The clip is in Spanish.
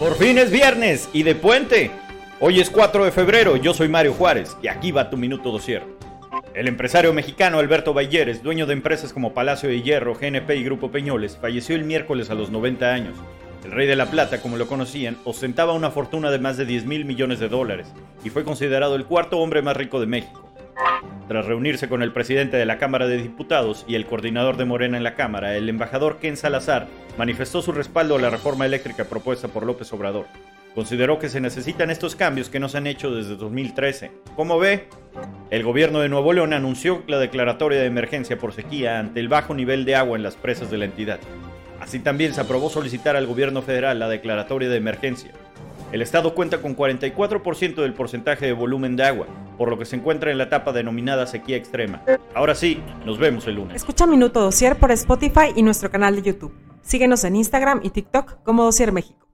Por fin es viernes y de puente. Hoy es 4 de febrero, yo soy Mario Juárez y aquí va tu minuto dosier. El empresario mexicano Alberto Balleres, dueño de empresas como Palacio de Hierro, GNP y Grupo Peñoles, falleció el miércoles a los 90 años. El rey de la plata, como lo conocían, ostentaba una fortuna de más de 10 mil millones de dólares y fue considerado el cuarto hombre más rico de México. Tras reunirse con el presidente de la Cámara de Diputados y el coordinador de Morena en la Cámara, el embajador Ken Salazar manifestó su respaldo a la reforma eléctrica propuesta por López Obrador. Consideró que se necesitan estos cambios que no se han hecho desde 2013. ¿Cómo ve? El gobierno de Nuevo León anunció la declaratoria de emergencia por sequía ante el bajo nivel de agua en las presas de la entidad. Así también se aprobó solicitar al gobierno federal la declaratoria de emergencia. El estado cuenta con 44% del porcentaje de volumen de agua, por lo que se encuentra en la etapa denominada sequía extrema. Ahora sí, nos vemos el lunes. Escucha Minuto Dosier por Spotify y nuestro canal de YouTube. Síguenos en Instagram y TikTok como Dosier México.